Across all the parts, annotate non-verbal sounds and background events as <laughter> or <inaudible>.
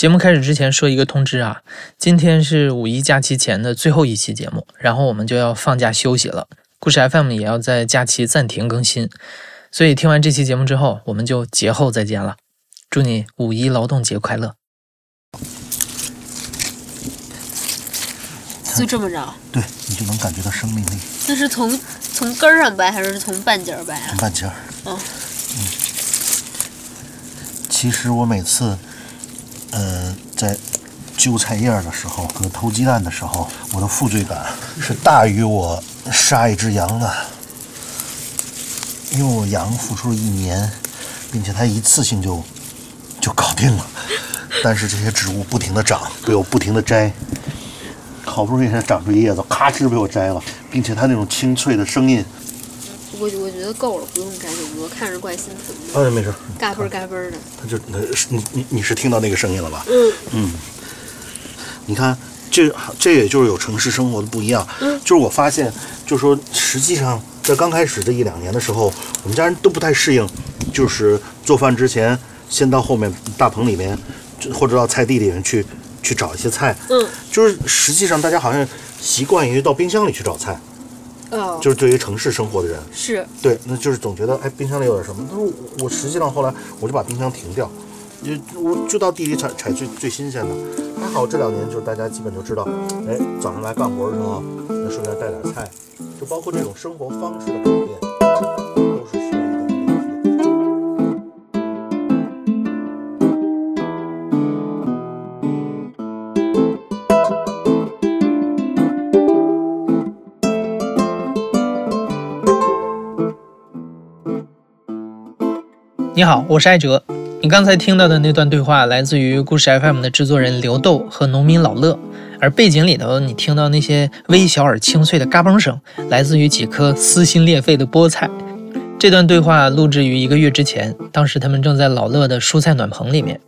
节目开始之前说一个通知啊，今天是五一假期前的最后一期节目，然后我们就要放假休息了。故事 FM 也要在假期暂停更新，所以听完这期节目之后，我们就节后再见了。祝你五一劳动节快乐！就这么着，对你就能感觉到生命力。那是从从根儿上掰还是从半截儿掰啊从？半截儿。哦嗯。其实我每次，呃，在揪菜叶的时候和偷鸡蛋的时候，我的负罪感是大于我杀一只羊的，因为我羊付出了一年，并且它一次性就 <laughs> 就搞定了。但是这些植物不停的长，被我不停的摘，<laughs> 好不容易才长出叶子，咔哧被我摘了，并且它那种清脆的声音，我我觉得够了，不用摘这么多，看着怪心疼的，哎，没事，嘎嘣儿嘎嘣儿的。他就那你你你是听到那个声音了吧？嗯嗯，你看，这这也就是有城市生活的不一样。嗯就是我发现，就是说，实际上在刚开始这一两年的时候，我们家人都不太适应，就是做饭之前先到后面大棚里面，或者到菜地里面去去找一些菜。嗯就是实际上大家好像习惯于到冰箱里去找菜，哦，就是对于城市生活的人，是对，那就是总觉得哎，冰箱里有点什么。但是我我实际上后来我就把冰箱停掉，也我就到地里采采最最新鲜的。还好这两年就是大家基本就知道，哎，早上来干活的时候，那顺便带点菜，就包括这种生活方式的改变，你好，我是艾哲。你刚才听到的那段对话来自于故事 FM 的制作人刘豆和农民老乐，而背景里头你听到那些微小而清脆的嘎嘣声，来自于几颗撕心裂肺的菠菜。这段对话录制于一个月之前，当时他们正在老乐的蔬菜暖棚里面。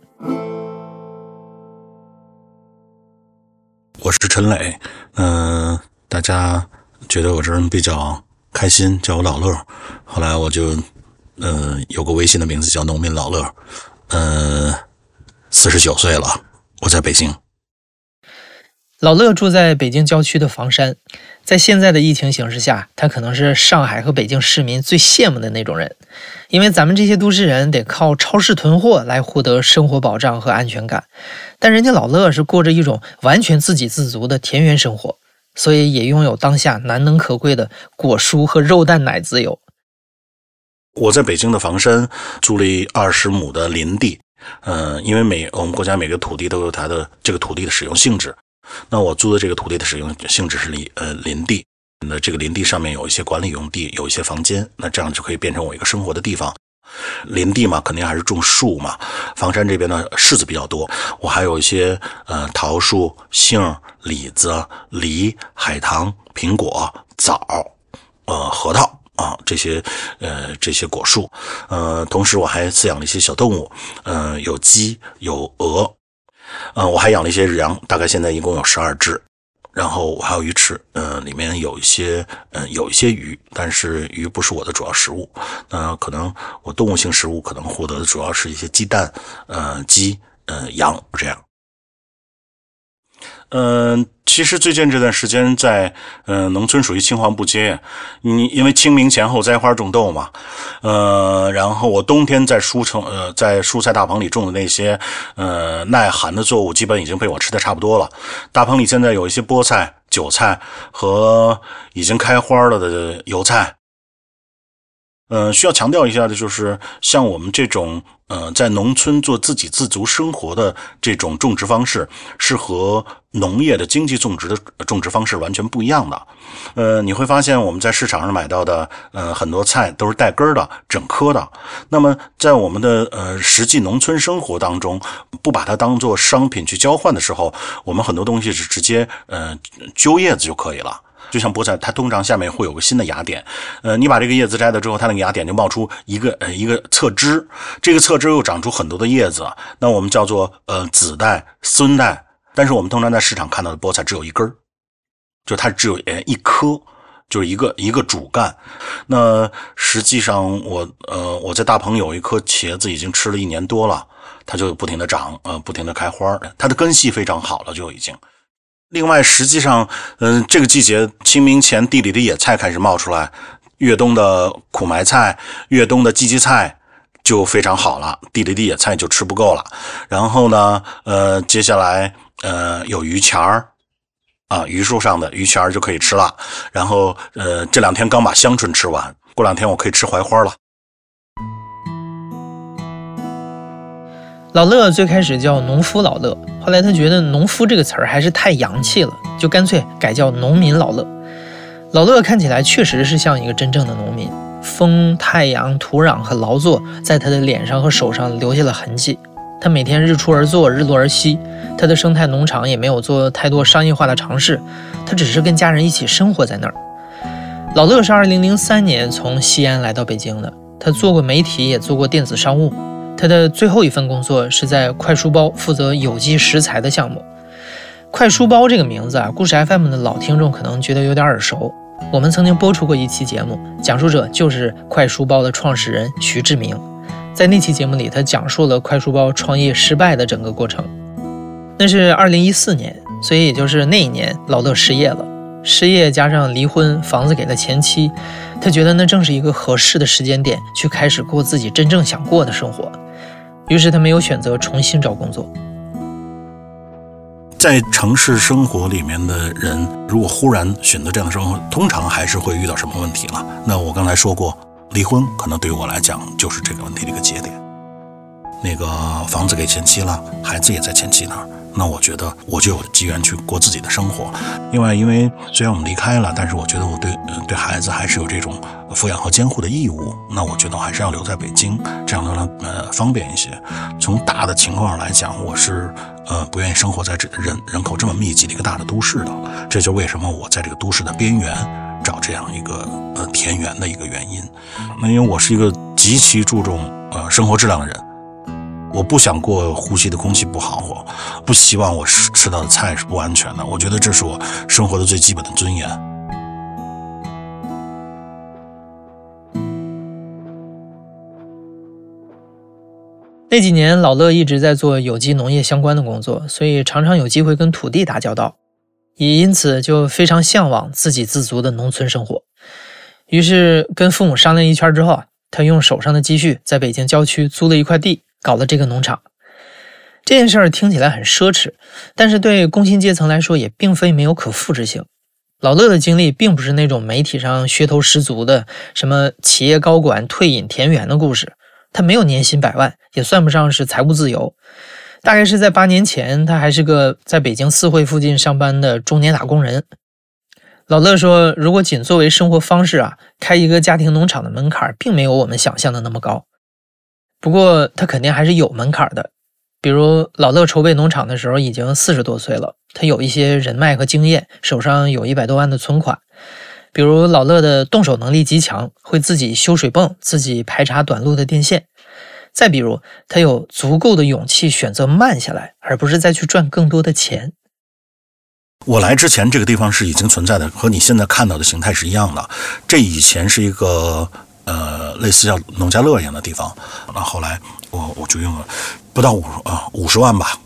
我是陈磊，嗯、大家觉得我这人比较开心，叫我老乐。后来我就，呃，有个微信的名字叫农民老乐，呃，四十九岁了，我在北京。老乐住在北京郊区的房山，在现在的疫情形势下，他可能是上海和北京市民最羡慕的那种人，因为咱们这些都市人得靠超市囤货来获得生活保障和安全感，但人家老乐是过着一种完全自给自足的田园生活，所以也拥有当下难能可贵的果蔬和肉蛋奶自由。我在北京的房山租了二十亩的林地，呃，因为每我们国家每个土地都有它的这个土地的使用性质，那我租的这个土地的使用性质是林呃林地，那这个林地上面有一些管理用地，有一些房间，那这样就可以变成我一个生活的地方。林地嘛，肯定还是种树嘛。房山这边呢，柿子比较多，我还有一些呃桃树、杏、李子、梨、海棠、苹果、枣，呃核桃啊这些呃这些果树，呃，同时我还饲养了一些小动物，呃，有鸡有鹅，呃，我还养了一些羊，大概现在一共有十二只。然后我还有鱼池，呃，里面有一些，呃，有一些鱼，但是鱼不是我的主要食物。那可能我动物性食物可能获得的主要是一些鸡蛋，呃，鸡，呃，羊这样。嗯、其实最近这段时间在呃农村属于青黄不接，你因为清明前后栽花种豆嘛，呃，然后我冬天在蔬城呃在蔬菜大棚里种的那些呃耐寒的作物，基本已经被我吃的差不多了。大棚里现在有一些菠菜、韭菜和已经开花了的油菜。呃，需要强调一下的就是，像我们这种呃在农村做自给自足生活的这种种植方式，是和农业的经济种植的种植方式完全不一样的。呃，你会发现我们在市场上买到的呃很多菜都是带根儿的、整颗的。那么在我们的呃实际农村生活当中，不把它当做商品去交换的时候，我们很多东西是直接呃揪叶子就可以了。就像菠菜，它通常下面会有个新的芽点，呃，你把这个叶子摘了之后，它那个芽点就冒出一个呃一个侧枝，这个侧枝又长出很多的叶子，那我们叫做呃子代、孙代。但是我们通常在市场看到的菠菜只有一根，就它只有呃一颗，就是一个一个主干。那实际上我呃我在大棚有一颗茄子已经吃了一年多了，它就不停的长，呃，不停的开花，它的根系非常好了，就已经。另外，实际上，嗯，这个季节清明前地里的野菜开始冒出来，越冬的苦埋菜、越冬的荠荠菜就非常好了，地里的野菜就吃不够了。然后呢，呃，接下来，呃，有榆钱儿，啊，榆树上的榆钱儿就可以吃了。然后，呃，这两天刚把香椿吃完，过两天我可以吃槐花了。老乐最开始叫农夫老乐，后来他觉得“农夫”这个词儿还是太洋气了，就干脆改叫农民老乐。老乐看起来确实是像一个真正的农民，风、太阳、土壤和劳作在他的脸上和手上留下了痕迹。他每天日出而作，日落而息。他的生态农场也没有做太多商业化的尝试，他只是跟家人一起生活在那儿。老乐是2003年从西安来到北京的，他做过媒体，也做过电子商务。他的最后一份工作是在快书包负责有机食材的项目。快书包这个名字啊，故事 FM 的老听众可能觉得有点耳熟。我们曾经播出过一期节目，讲述者就是快书包的创始人徐志明。在那期节目里，他讲述了快书包创业失败的整个过程。那是二零一四年，所以也就是那一年，老乐失业了。失业加上离婚，房子给了前妻，他觉得那正是一个合适的时间点，去开始过自己真正想过的生活。于是他没有选择重新找工作。在城市生活里面的人，如果忽然选择这样的生活，通常还是会遇到什么问题了？那我刚才说过，离婚可能对于我来讲就是这个问题的一个节点。那个房子给前妻了，孩子也在前妻那儿。那我觉得我就有机缘去过自己的生活。另外，因为虽然我们离开了，但是我觉得我对对孩子还是有这种抚养和监护的义务。那我觉得我还是要留在北京，这样呢呃方便一些。从大的情况上来讲，我是呃不愿意生活在这人人口这么密集的一个大的都市的。这就为什么我在这个都市的边缘找这样一个呃田园的一个原因。那因为我是一个极其注重呃生活质量的人。我不想过呼吸的空气不好，我不希望我吃吃到的菜是不安全的。我觉得这是我生活的最基本的尊严。那几年，老乐一直在做有机农业相关的工作，所以常常有机会跟土地打交道，也因此就非常向往自给自足的农村生活。于是跟父母商量一圈之后啊，他用手上的积蓄在北京郊区租了一块地。搞了这个农场，这件事儿听起来很奢侈，但是对工薪阶层来说也并非没有可复制性。老乐的经历并不是那种媒体上噱头十足的什么企业高管退隐田园的故事，他没有年薪百万，也算不上是财务自由。大概是在八年前，他还是个在北京四惠附近上班的中年打工人。老乐说，如果仅作为生活方式啊，开一个家庭农场的门槛并没有我们想象的那么高。不过他肯定还是有门槛的，比如老乐筹备农场的时候已经四十多岁了，他有一些人脉和经验，手上有一百多万的存款。比如老乐的动手能力极强，会自己修水泵，自己排查短路的电线。再比如他有足够的勇气选择慢下来，而不是再去赚更多的钱。我来之前，这个地方是已经存在的，和你现在看到的形态是一样的。这以前是一个。呃，类似像农家乐一样的地方，那后来我我就用了不到五啊五十万吧，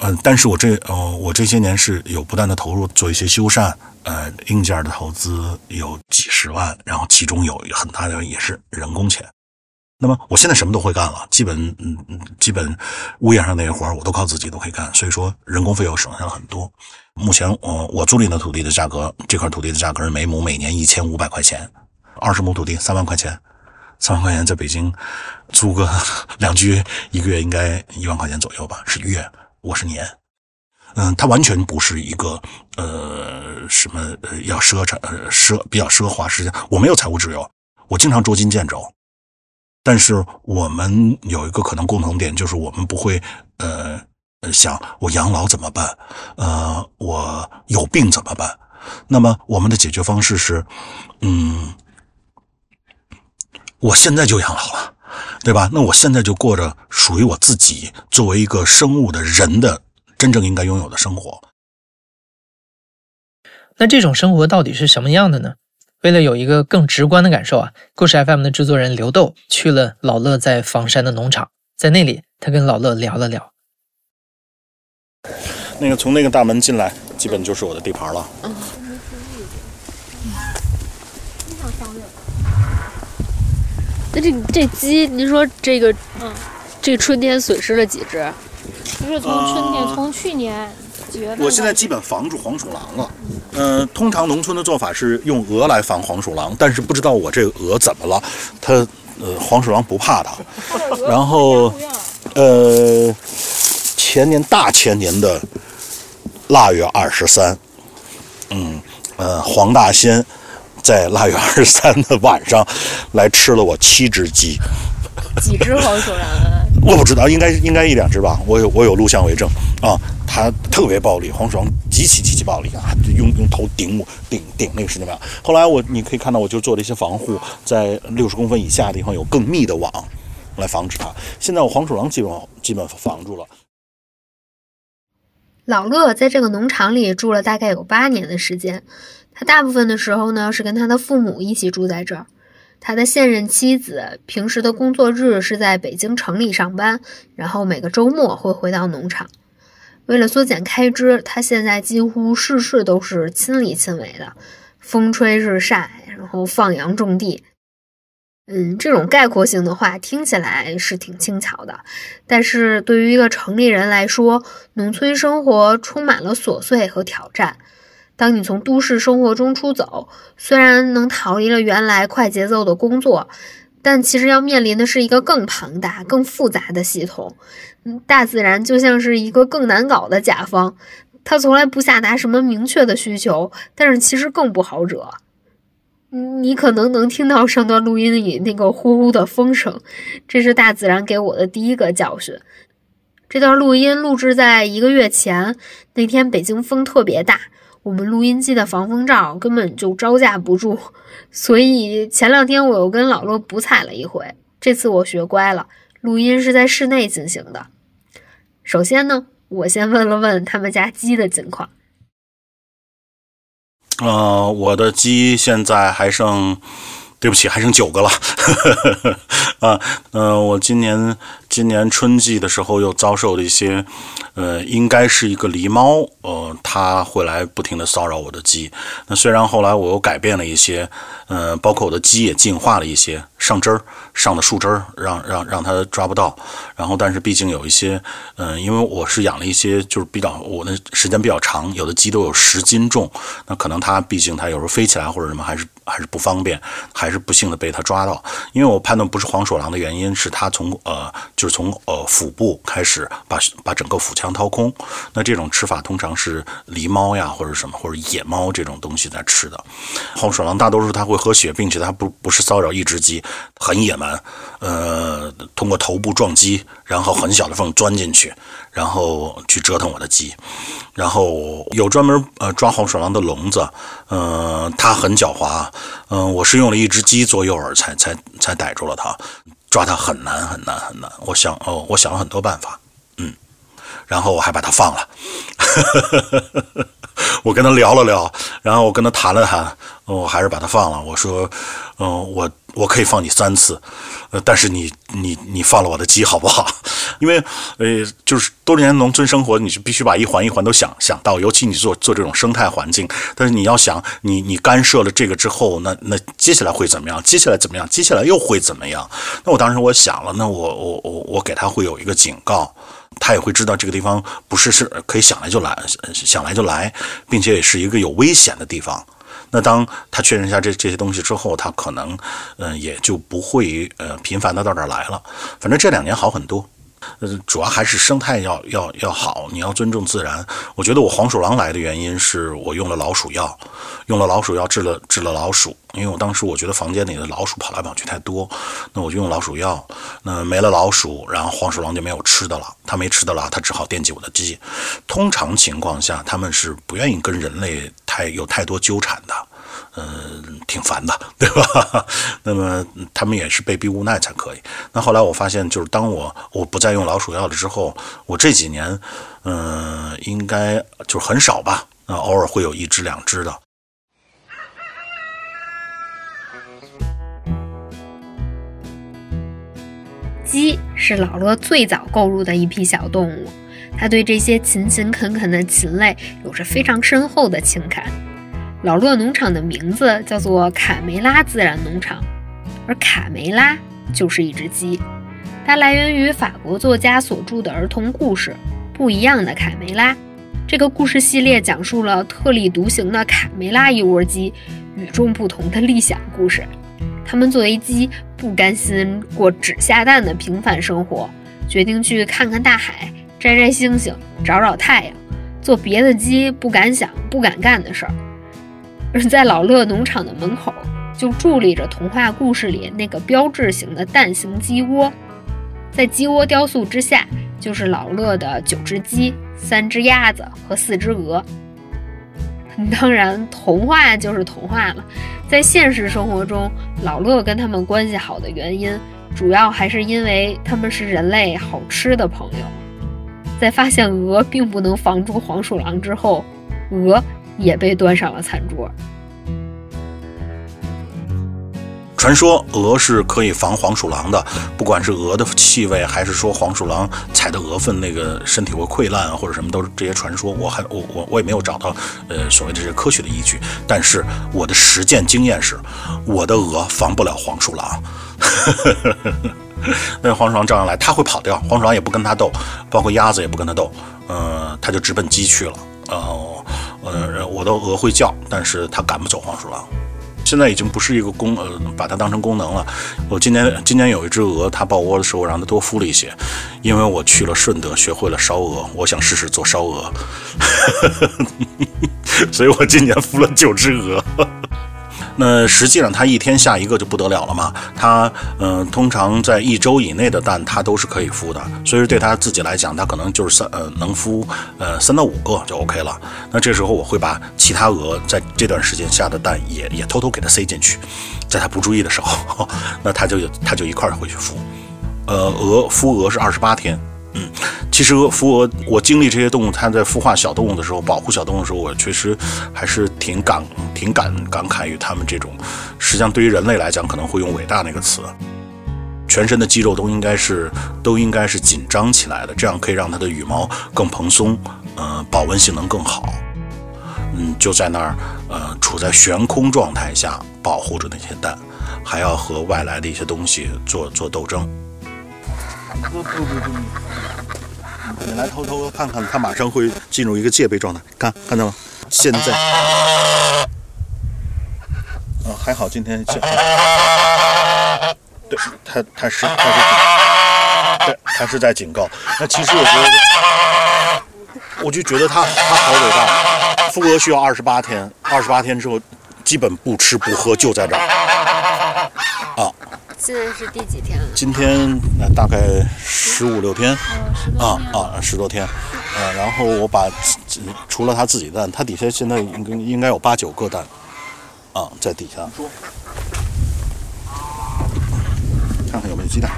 嗯，但是我这呃我这些年是有不断的投入做一些修缮，呃，硬件的投资有几十万，然后其中有很大的也是人工钱。那么我现在什么都会干了，基本嗯嗯，基本屋檐上那些活我都靠自己都可以干，所以说人工费用省下了很多。目前我我租赁的土地的价格，这块土地的价格是每亩每年一千五百块钱。二十亩土地三万块钱，三万块钱在北京租个 <laughs> 两居，一个月应该一万块钱左右吧？是月，我是年。嗯，它完全不是一个呃什么要奢侈呃奢比较奢华，实际上我没有财务自由，我经常捉襟见肘。但是我们有一个可能共同点，就是我们不会呃想我养老怎么办？呃，我有病怎么办？那么我们的解决方式是，嗯。我现在就养老了，对吧？那我现在就过着属于我自己作为一个生物的人的真正应该拥有的生活。那这种生活到底是什么样的呢？为了有一个更直观的感受啊，故事 FM 的制作人刘豆去了老乐在房山的农场，在那里他跟老乐聊了聊。那个从那个大门进来，基本就是我的地盘了。那这这鸡，您说这个，嗯，这春天损失了几只？不是从春天，呃从去年几月份？我现在基本防住黄鼠狼了。嗯、通常农村的做法是用鹅来防黄鼠狼，但是不知道我这个鹅怎么了，它呃黄鼠狼不怕它。<laughs> 然后呃，前年大前年的腊月二十三，嗯呃，黄大仙在腊月二十三的晚上来吃了我七只鸡。几只黄鼠狼啊？我不知道，应该应该一两只吧，我有我有录像为证啊。它特别暴力，黄鼠狼极其极其暴力啊，用用头顶我顶顶那个是怎么样？后来我你可以看到，我就做了一些防护，在六十公分以下的地方有更密的网来防止它。现在我黄鼠狼基本基本防住了。老乐在这个农场里住了大概有八年的时间，他大部分的时候呢是跟他的父母一起住在这儿。他的现任妻子平时的工作日是在北京城里上班，然后每个周末会回到农场。为了缩减开支，他现在几乎事事都是亲力亲为的，风吹日晒，然后放羊种地。嗯，这种概括性的话听起来是挺轻巧的，但是对于一个城里人来说，农村生活充满了琐碎和挑战。当你从都市生活中出走，虽然能逃离了原来快节奏的工作，但其实要面临的是一个更庞大、更复杂的系统。嗯，大自然就像是一个更难搞的甲方，它从来不下达什么明确的需求，但是其实更不好惹。你可能能听到上段录音里那个呼呼的风声，这是大自然给我的第一个教训。这段录音录制在一个月前，那天北京风特别大，我们录音机的防风罩根本就招架不住，所以前两天我又跟老乐补采了一回。这次我学乖了，录音是在室内进行的。首先呢，我先问了问他们家鸡的情况。呃，我的鸡现在还剩，对不起，还剩九个了。<laughs> 啊，呃，我今年今年春季的时候又遭受了一些，呃，应该是一个狸猫，呃，它会来不停的骚扰我的鸡。那虽然后来我又改变了一些，呃，包括我的鸡也进化了一些，上枝儿上的树枝儿，让让让它抓不到。然后，但是毕竟有一些，嗯、因为我是养了一些，就是比较我的时间比较长，有的鸡都有十斤重，那可能它毕竟它有时候飞起来或者什么还是还是不方便，还是不幸的被它抓到。因为我判断不是黄鼠狼的原因，是它从呃就是从呃腹部开始把把整个腹腔掏空。那这种吃法通常是狸猫呀或者什么或者野猫这种东西在吃的。黄鼠狼大多数它会喝血，并且它不不是骚扰一只鸡，很野蛮，呃，通过头部撞击，然后很小的缝钻进去，然后去折腾我的鸡。然后有专门呃抓黄鼠狼的笼子，呃，它很狡猾，嗯、我是用了一只鸡做诱饵才才才逮住了它，抓他很难很难很难。我想哦，我想了很多办法，嗯，然后我还把他放了。<laughs> 我跟他聊了聊，然后我跟他谈了谈，我还是把他放了。我说，嗯、我我可以放你三次，呃，但是你你你放了我的鸡好不好？<laughs> 因为呃，就是多年农村生活，你是必须把一环一环都想想到，尤其你做做这种生态环境。但是你要想，你你干涉了这个之后，那那接下来会怎么样？接下来怎么样？接下来又会怎么样？那我当时我想了，那我我我我给他会有一个警告。他也会知道这个地方不是是可以想来就来，想来就来，并且也是一个有危险的地方。那当他确认一下这这些东西之后，他可能嗯、也就不会呃频繁的到这儿来了。反正这两年好很多。呃，主要还是生态要要要好，你要尊重自然。我觉得我黄鼠狼来的原因是我用了老鼠药，用了老鼠药治了治了老鼠，因为我当时我觉得房间里的老鼠跑来跑去太多，那我就用老鼠药，那没了老鼠，然后黄鼠狼就没有吃的了，它没吃的了，它只好惦记我的鸡。通常情况下，它们是不愿意跟人类太有太多纠缠的。嗯，挺烦的，<laughs> 对吧？<laughs> 那么他们也是被逼无奈才可以。那后来我发现，就是当我我不再用老鼠药了之后，我这几年，嗯、应该就很少吧，啊，偶尔会有一只两只的。鸡是老罗最早购入的一批小动物，他对这些勤勤恳恳的禽类有着非常深厚的情感。老乐农场的名字叫做卡梅拉自然农场，而卡梅拉就是一只鸡，它来源于法国作家所著的儿童故事《不一样的卡梅拉》。这个故事系列讲述了特立独行的卡梅拉一窝鸡与众不同的理想故事。他们作为鸡，不甘心过只下蛋的平凡生活，决定去看看大海，摘摘星星，找找太阳，做别的鸡不敢想、不敢干的事儿。而在老乐农场的门口，就伫立着童话故事里那个标志性的蛋形鸡窝，在鸡窝雕塑之下，就是老乐的九只鸡、三只鸭子和四只鹅。当然，童话就是童话了。在现实生活中，老乐跟他们关系好的原因，主要还是因为他们是人类好吃的朋友。在发现鹅并不能防住黄鼠狼之后，鹅也被端上了餐桌。传说鹅是可以防黄鼠狼的，不管是鹅的气味，还是说黄鼠狼踩的鹅粪，那个身体会溃烂，或者什么，都是这些传说。我还我我我也没有找到呃所谓的这些科学的依据，但是我的实践经验是，我的鹅防不了黄鼠狼。<laughs> 那黄鼠狼照样来，它会跑掉，黄鼠狼也不跟它斗，包括鸭子也不跟它斗，呃，它就直奔鸡去了。呃呃，我的鹅会叫，但是它赶不走黄鼠狼。现在已经不是一个功呃，把它当成功能了。我今年今年有一只鹅，它抱窝的时候，我让它多孵了一些，因为我去了顺德，学会了烧鹅，我想试试做烧鹅，<laughs> 所以我今年孵了九只鹅。那实际上它一天下一个就不得了了嘛。它嗯、通常在一周以内的蛋，它都是可以孵的。所以说对它自己来讲，它可能就是三呃能孵呃三到五个就 OK 了。那这时候我会把其他鹅在这段时间下的蛋也也偷偷给它塞进去，在它不注意的时候，<laughs> 那它就它就一块儿回去孵。呃，鹅孵鹅是二十八天。嗯，其实孵鹅，我经历这些动物，它在孵化小动物的时候，保护小动物的时候，我确实还是挺感、挺感感慨于他们这种。实际上，对于人类来讲，可能会用“伟大”那个词。全身的肌肉都应该是都应该是紧张起来的，这样可以让它的羽毛更蓬松，呃，保温性能更好。嗯，就在那儿，呃，处在悬空状态下保护着那些蛋，还要和外来的一些东西做做斗争。不不不，你来偷偷看看，它马上会进入一个戒备状态。看看到吗？现在，啊，还好今天现，对，它它是它是，对，它是在警告。那其实我觉得，我就觉得它它好伟大。孵鹅需要二十八天，二十八天之后，基本不吃不喝就在这儿。啊。现在是第几天了？今天呃大概十五六天，啊啊十多天，呃，然后我把除了它自己蛋，它底下现在应该应该有八九个蛋，啊在底下，看看有没有鸡蛋，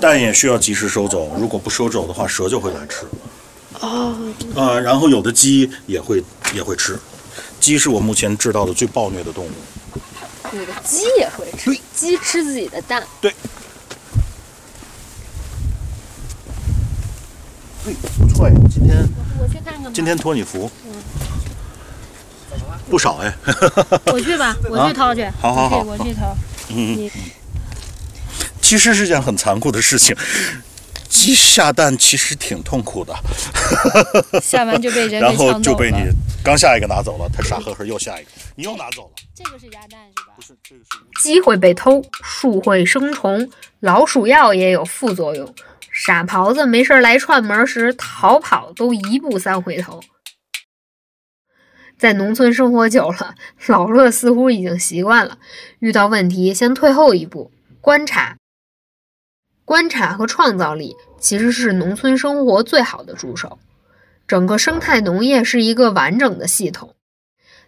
蛋也需要及时收走，如果不收走的话，蛇就会来吃。哦，啊，然后有的鸡也会也会吃。鸡是我目前知道的最暴虐的动物。有的鸡也会吃，鸡吃自己的蛋。对。对，不错哎，今天我去看看吧。今天托你福，不少哎。我去吧，<laughs> 我去掏去。好好好我去掏。嗯你，其实是件很残酷的事情。鸡下蛋其实挺痛苦的，<laughs> 下完就被人然后就被你刚下一个拿走了，他傻呵呵又下一个，你又拿走了。这个是鸭蛋是吧？不是，这个是鸡会被偷，树会生虫，老鼠药也有副作用。傻狍子没事儿来串门时，逃跑都一步三回头。在农村生活久了，老乐似乎已经习惯了，遇到问题先退后一步，观察。观察和创造力其实是农村生活最好的助手。整个生态农业是一个完整的系统，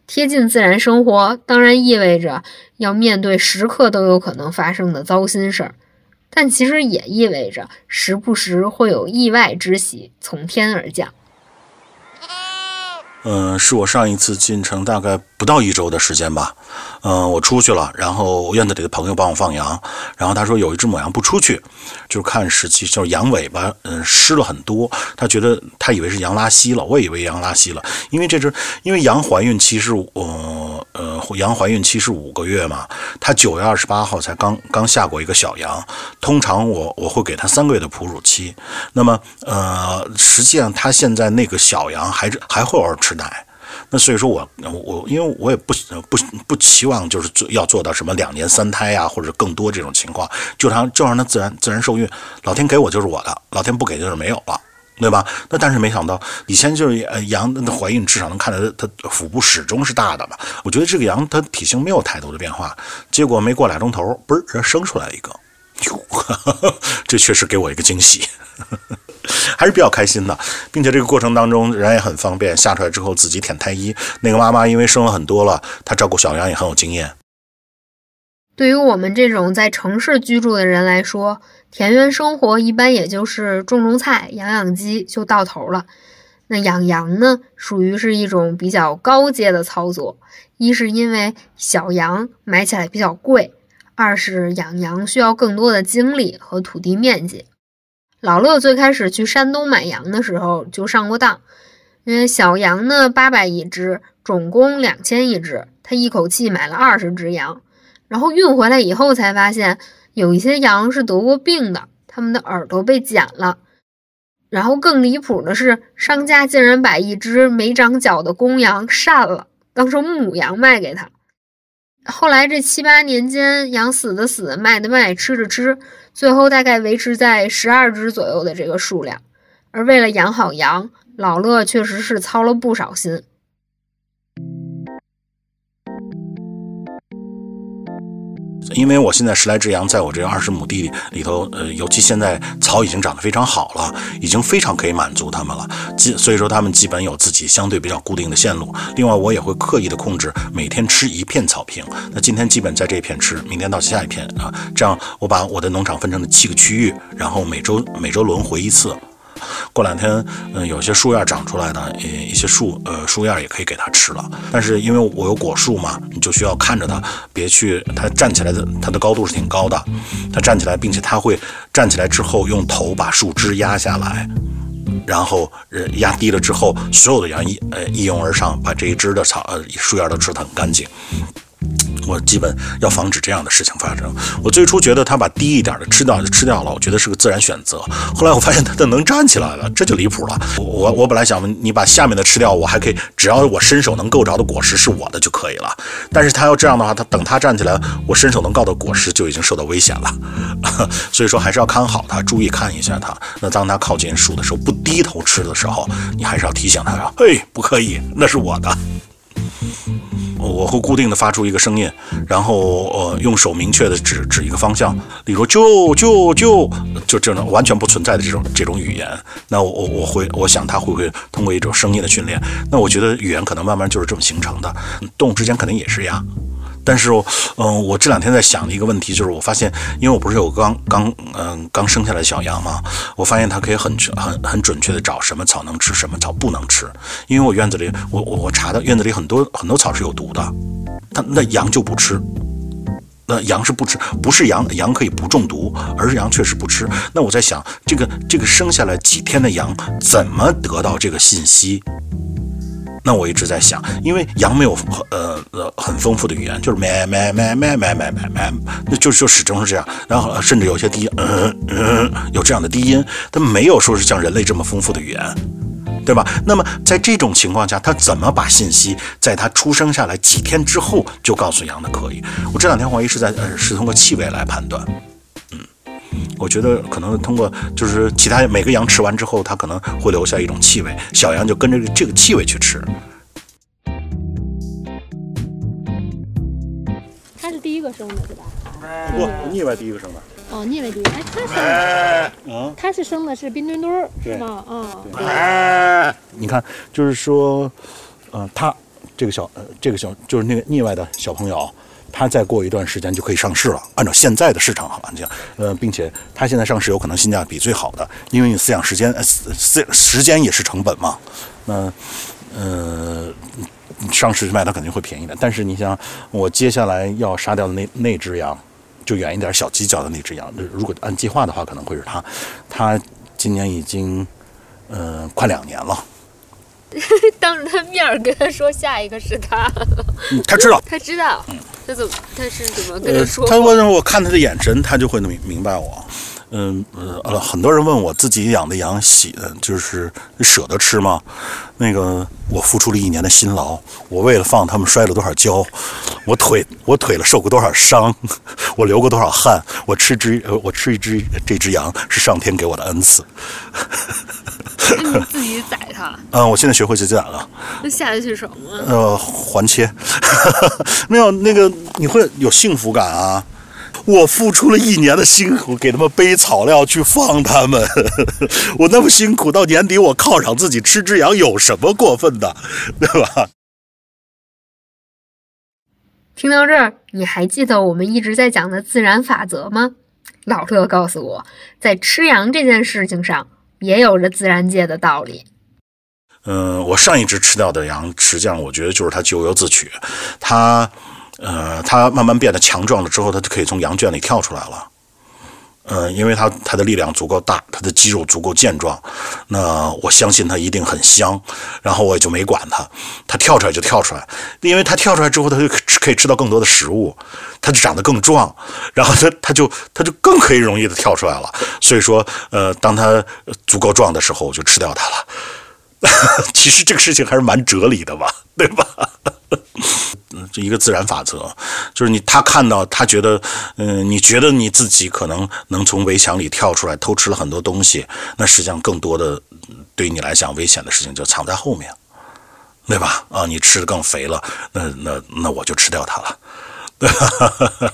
贴近自然生活，当然意味着要面对时刻都有可能发生的糟心事儿，但其实也意味着时不时会有意外之喜从天而降。嗯、是我上一次进城大概不到一周的时间吧。嗯、我出去了，然后院子里的朋友帮我放羊，然后他说有一只母羊不出去，就是看时期，就是羊尾巴嗯湿了很多，他觉得他以为是羊拉稀了，我以为羊拉稀了，因为这只因为羊怀孕期是呃呃羊怀孕期是五个月嘛，它九月二十八号才刚刚下过一个小羊，通常我我会给它三个月的哺乳期，那么呃实际上它现在那个小羊还是还会偶尔吃奶。那所以说我我因为我也不不不期望就是做要做到什么两年三胎呀、或者更多这种情况，就让就让它自然自然受孕，老天给我就是我的，老天不给就是没有了。对吧？那但是没想到，以前就是羊的怀孕至少能看到它腹部始终是大的嘛。我觉得这个羊它体型没有太多的变化，结果没过俩钟头，嘣儿生出来一个，<laughs> 这确实给我一个惊喜。<laughs> 还是比较开心的，并且这个过程当中人也很方便，下出来之后自己舔胎衣。那个妈妈因为生了很多了，她照顾小羊也很有经验。对于我们这种在城市居住的人来说，田园生活一般也就是种种菜、养养鸡就到头了。那养羊呢，属于是一种比较高阶的操作。一是因为小羊买起来比较贵，二是养羊需要更多的精力和土地面积。老乐最开始去山东买羊的时候就上过当，因为小羊呢八百一只，总共两千一只，他一口气买了二十只羊。然后运回来以后才发现，有一些羊是得过病的，它们的耳朵被剪了。然后更离谱的是，商家竟然把一只没长角的公羊杀了，当成母羊卖给他。后来这七八年间，羊死的死，卖的卖，吃的吃，最后大概维持在十二只左右的这个数量。而为了养好羊，老乐确实是操了不少心。因为我现在十来只羊在我这二十亩地里头，呃，尤其现在草已经长得非常好了，已经非常可以满足它们了。基所以说它们基本有自己相对比较固定的线路。另外，我也会刻意的控制每天吃一片草坪。那今天基本在这片吃，明天到下一片啊，这样我把我的农场分成了七个区域，然后每周每周轮回一次。过两天，嗯，有些树叶长出来的，呃，一些树，呃，树叶也可以给它吃了。但是因为我有果树嘛，你就需要看着它，别去它站起来的，它的高度是挺高的，它站起来，并且它会站起来之后用头把树枝压下来，然后呃压低了之后，所有的羊一呃一拥而上，把这一枝的草呃树叶都吃得很干净。我基本要防止这样的事情发生。我最初觉得它把低一点的吃掉就吃掉了，我觉得是个自然选择。后来我发现它能站起来了，这就离谱了。我我本来想你把下面的吃掉，我还可以，只要我伸手能够着的果实是我的就可以了。但是它要这样的话，它等它站起来，我伸手能够的果实就已经受到危险了。<laughs> 所以说还是要看好它，注意看一下它。那当它靠近树的时候，不低头吃的时候，你还是要提醒它说：“嘿，不可以，那是我的。”我会固定的发出一个声音，然后呃用手明确的指指一个方向，例如就就就就这种完全不存在的这种这种语言。那我我我会我想它会不会通过一种声音的训练？那我觉得语言可能慢慢就是这么形成的。动物之间肯定也是一样。但是，嗯，我这两天在想的一个问题就是，我发现，因为我不是有刚刚嗯刚生下来的小羊嘛，我发现它可以很很很准确的找什么草能吃，什么草不能吃。因为我院子里，我我我查的院子里很多很多草是有毒的，它那羊就不吃。那羊是不吃，不是羊羊可以不中毒，而是羊确实不吃。那我在想，这个这个生下来几天的羊怎么得到这个信息？那我一直在想，因为羊没有呃呃很丰富的语言，就是咩咩咩咩咩咩咩咩，那就就始终是这样。然后甚至有些低音，嗯嗯，有这样的低音，它没有说是像人类这么丰富的语言，对吧？那么在这种情况下，它怎么把信息在它出生下来几天之后就告诉羊的？可以，我这两天怀疑是在呃是通过气味来判断。我觉得可能通过就是其他每个羊吃完之后，它可能会留下一种气味，小羊就跟着这个气味去吃。它是第一个生的是吧？不，腻歪第一个生的。哦，聂卫迪，哎，他生，啊，他是生的是冰墩墩儿是吗？啊，你看，就是说，呃，它这个小呃这个小就是那个腻歪的小朋友。它再过一段时间就可以上市了。按照现在的市场行情，呃，并且它现在上市有可能性价比最好的，因为你饲养时间，呃，饲时间也是成本嘛。那呃，上市卖它肯定会便宜的。但是你想，我接下来要杀掉的那那只羊，就远一点小犄角的那只羊，如果按计划的话，可能会是它。它今年已经，呃，快两年了。<laughs> 当着他面儿跟他说下一个是他，嗯他知道。<laughs> 他知道，他怎么他是怎么跟呃他说，他说我看他的眼神，他就会明明白我。嗯呃呃，很多人问我自己养的羊喜，就是舍得吃吗？那个我付出了一年的辛劳，我为了放它们摔了多少跤，我腿我腿了受过多少伤，<laughs> 我流过多少汗，我吃只呃我吃一只这只羊是上天给我的恩赐。你自己宰它，<laughs> 嗯、我现在学会自己宰了。那下得去手吗？呃，环切，<laughs> 没有那个你会有幸福感啊。我付出了一年的辛苦，给他们背草料去放他们，<laughs> 我那么辛苦，到年底我犒赏自己吃只羊，有什么过分的，<laughs> 对吧？听到这儿，你还记得我们一直在讲的自然法则吗？老乐告诉我，在吃羊这件事情上，也有着自然界的道理。嗯，我上一只吃掉的羊，实际上我觉得就是它咎由自取，它，呃，它慢慢变得强壮了之后，它就可以从羊圈里跳出来了。呃，因为它它的力量足够大，它的肌肉足够健壮，那我相信它一定很香。然后我也就没管它，它跳出来就跳出来，因为它跳出来之后，它就可以吃到更多的食物，它就长得更壮，然后它它就它就更可以容易的跳出来了。所以说，呃，当它足够壮的时候，我就吃掉它了。<laughs> 其实这个事情还是蛮哲理的吧，对吧？这一个自然法则，就是你他看到他觉得，嗯、你觉得你自己可能能从围墙里跳出来偷吃了很多东西，那实际上更多的对你来讲危险的事情就藏在后面，对吧？啊，你吃的更肥了，那那那我就吃掉它了，对吧？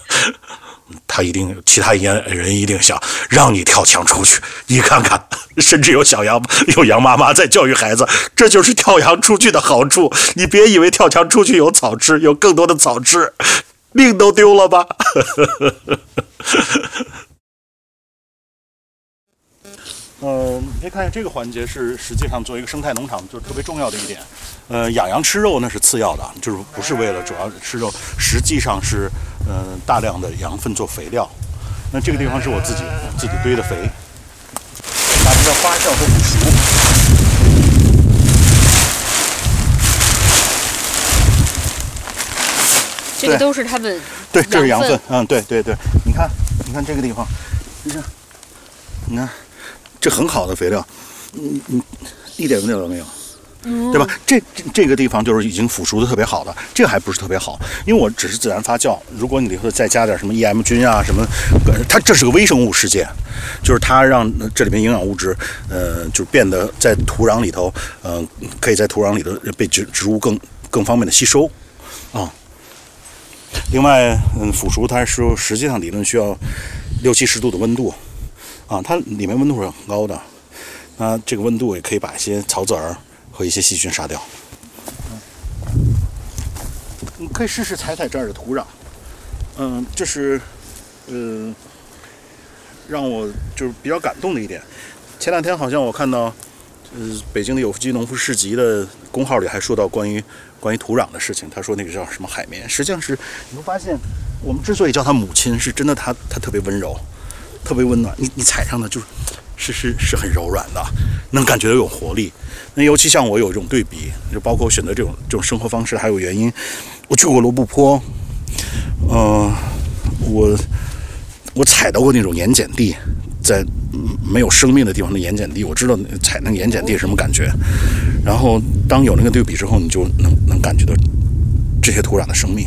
他一定，其他人人一定想让你跳墙出去，你看看，<laughs> 甚至有小羊有羊妈妈在教育孩子，这就是跳墙出去的好处。你别以为跳墙出去有草吃，有更多的草吃，命都丢了吧。呃，你可以看下这个环节是实际上作为一个生态农场就是特别重要的一点。呃，养羊吃肉那是次要的，就是不是为了主要吃肉，实际上是呃大量的羊粪做肥料。那这个地方是我自己自己堆的肥，把它的发酵和腐熟。这个都是他们 <laughs> 对，这是羊羊粪。嗯，对对对，你看，你看这个地方，你看，你看，这很好的肥料，嗯嗯，一点问题都没有。对吧？这这这个地方就是已经腐熟的特别好的，这个还不是特别好，因为我只是自然发酵。如果你里头再加点什么 EM 菌啊什么，呃它这是个微生物世界，就是它让呃这里面营养物质，呃，就是变得在土壤里头，呃，可以在土壤里头被植植物更更方便的吸收，啊。另外，嗯，腐熟它是实际上理论需要六七十度的温度，啊，它里面温度是很高的，那这个温度也可以把一些草籽儿和一些细菌杀掉。你可以试试踩踩这儿的土壤，嗯，这是，呃，让我就是比较感动的一点。前两天好像我看到，呃，北京的有机农夫市集的公号里还说到关于关于土壤的事情。他说那个叫什么海绵，实际上是你会发现，我们之所以叫它母亲，是真的它它特别温柔，特别温暖。你你踩上的就是是是是很柔软的，能感觉到有活力。那尤其像我有一种对比，就包括选择这种这种生活方式，还有原因。我去过罗布泊，呃，我我踩到过那种盐碱地，在没有生命的地方的盐碱地，我知道踩那个盐碱地什么感觉。然后当有那个对比之后，你就能能感觉到这些土壤的生命。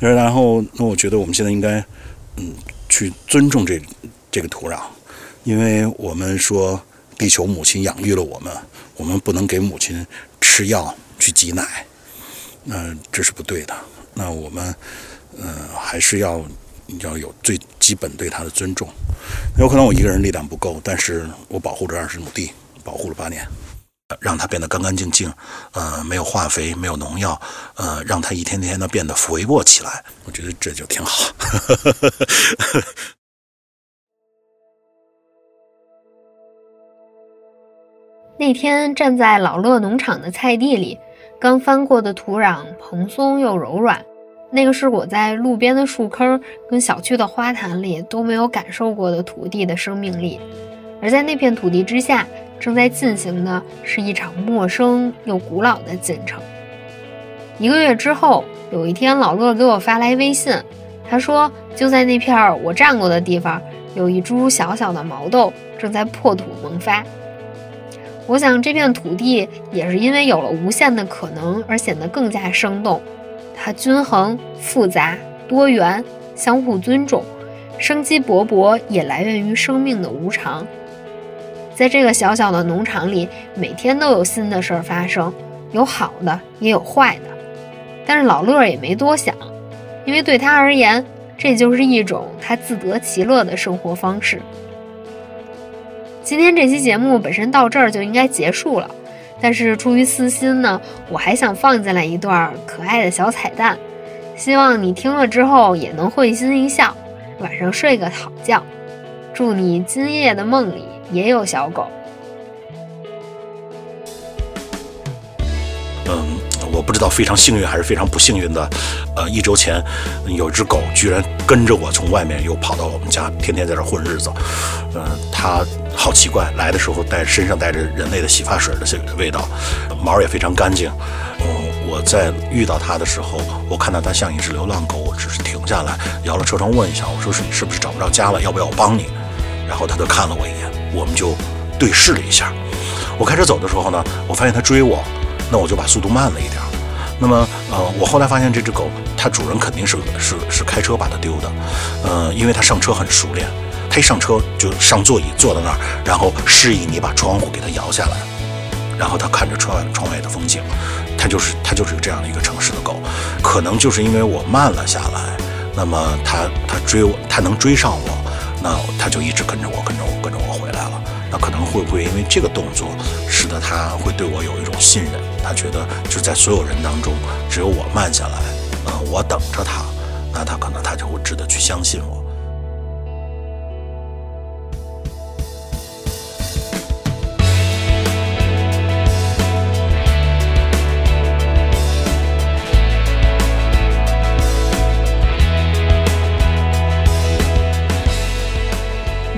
然后，那我觉得我们现在应该，嗯，去尊重这这个土壤，因为我们说地球母亲养育了我们，我们不能给母亲吃药去挤奶，那、这是不对的。那我们，呃，还是要要有最基本对它的尊重。有可能我一个人力量不够，但是我保护着二十亩地，保护了八年。让它变得干干净净，呃，没有化肥，没有农药，呃，让它一天天的变得肥沃起来，我觉得这就挺好。<laughs> 那天站在老乐农场的菜地里，刚翻过的土壤蓬松又柔软，那个是我在路边的树坑跟小区的花坛里都没有感受过的土地的生命力。而在那片土地之下，正在进行的是一场陌生又古老的进程。一个月之后，有一天，老乐给我发来微信，他说就在那片我站过的地方，有一株小小的毛豆正在破土萌发。我想，这片土地也是因为有了无限的可能而显得更加生动。它均衡、复杂、多元，相互尊重，生机勃勃，也来源于生命的无常。在这个小小的农场里，每天都有新的事儿发生，有好的，也有坏的。但是老乐也没多想，因为对他而言，这就是一种他自得其乐的生活方式。今天这期节目本身到这儿就应该结束了，但是出于私心呢，我还想放进来一段可爱的小彩蛋，希望你听了之后也能会心一笑，晚上睡个好觉。祝你今夜的梦里也有小狗。嗯，我不知道非常幸运还是非常不幸运的。呃，一周前有一只狗居然跟着我从外面又跑到我们家，天天在这混日子。嗯，它好奇怪，来的时候带身上带着人类的洗发水的味道，毛也非常干净。嗯，我在遇到它的时候，我看到它像一只流浪狗，我只是停下来摇了车窗问一下，我说是你是不是找不着家了？要不要我帮你？然后它就看了我一眼，我们就对视了一下。我开车走的时候呢，我发现它追我。那我就把速度慢了一点。那么，呃，我后来发现这只狗，它主人肯定是是是开车把它丢的，呃，因为它上车很熟练，它一上车就上座椅坐到那儿，然后示意你把窗户给它摇下来，然后它看着车外窗外的风景，它就是它就是这样的一个城市的狗，可能就是因为我慢了下来，那么它它追我，它能追上我，那它就一直跟着我，跟着，可能会不会因为这个动作，使得他会对我有一种信任？他觉得就在所有人当中，只有我慢下来，呃，我等着他，那他可能他就会值得去相信我。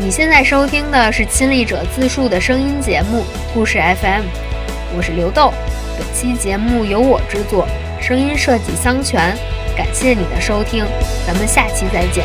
你现在收听的是亲历者自述的声音节目《故事 FM》，我是刘豆。本期节目由我制作，声音设计桑泉。感谢你的收听，咱们下期再见。